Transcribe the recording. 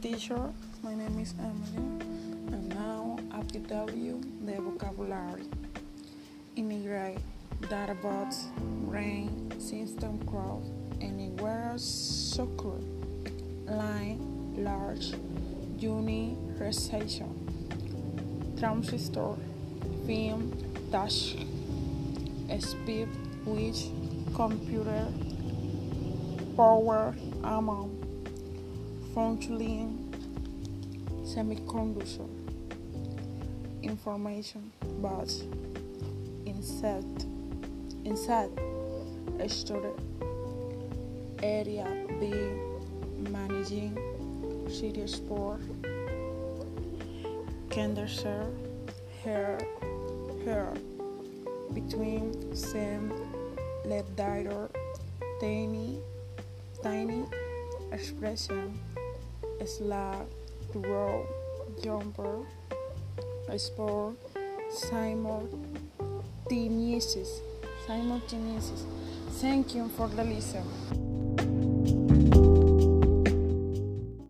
teacher. My name is Emily, and now will tell you the vocabulary. Immigrate, databots, brain, system crowd, anywhere circle, line, large, uni, recession, transistor, film, dash, speed, which, computer, power, amount functioning semiconductor information but inside inside a story area B managing city sport cancer hair hair between same left diator tiny tiny expression slide, row, jumper, sport, simultaneous, simultaneous. Thank you for the listen.